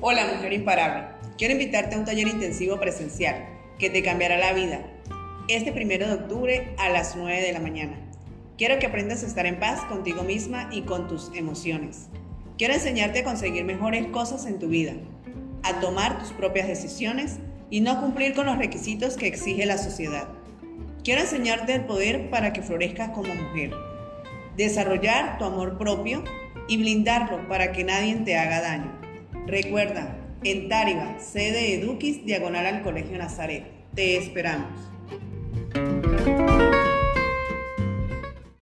Hola, mujer imparable. Quiero invitarte a un taller intensivo presencial que te cambiará la vida. Este primero de octubre a las 9 de la mañana. Quiero que aprendas a estar en paz contigo misma y con tus emociones. Quiero enseñarte a conseguir mejores cosas en tu vida, a tomar tus propias decisiones y no cumplir con los requisitos que exige la sociedad. Quiero enseñarte el poder para que florezcas como mujer, desarrollar tu amor propio y blindarlo para que nadie te haga daño. Recuerda, en Táriba, sede Eduquis, diagonal al Colegio Nazaret. Te esperamos.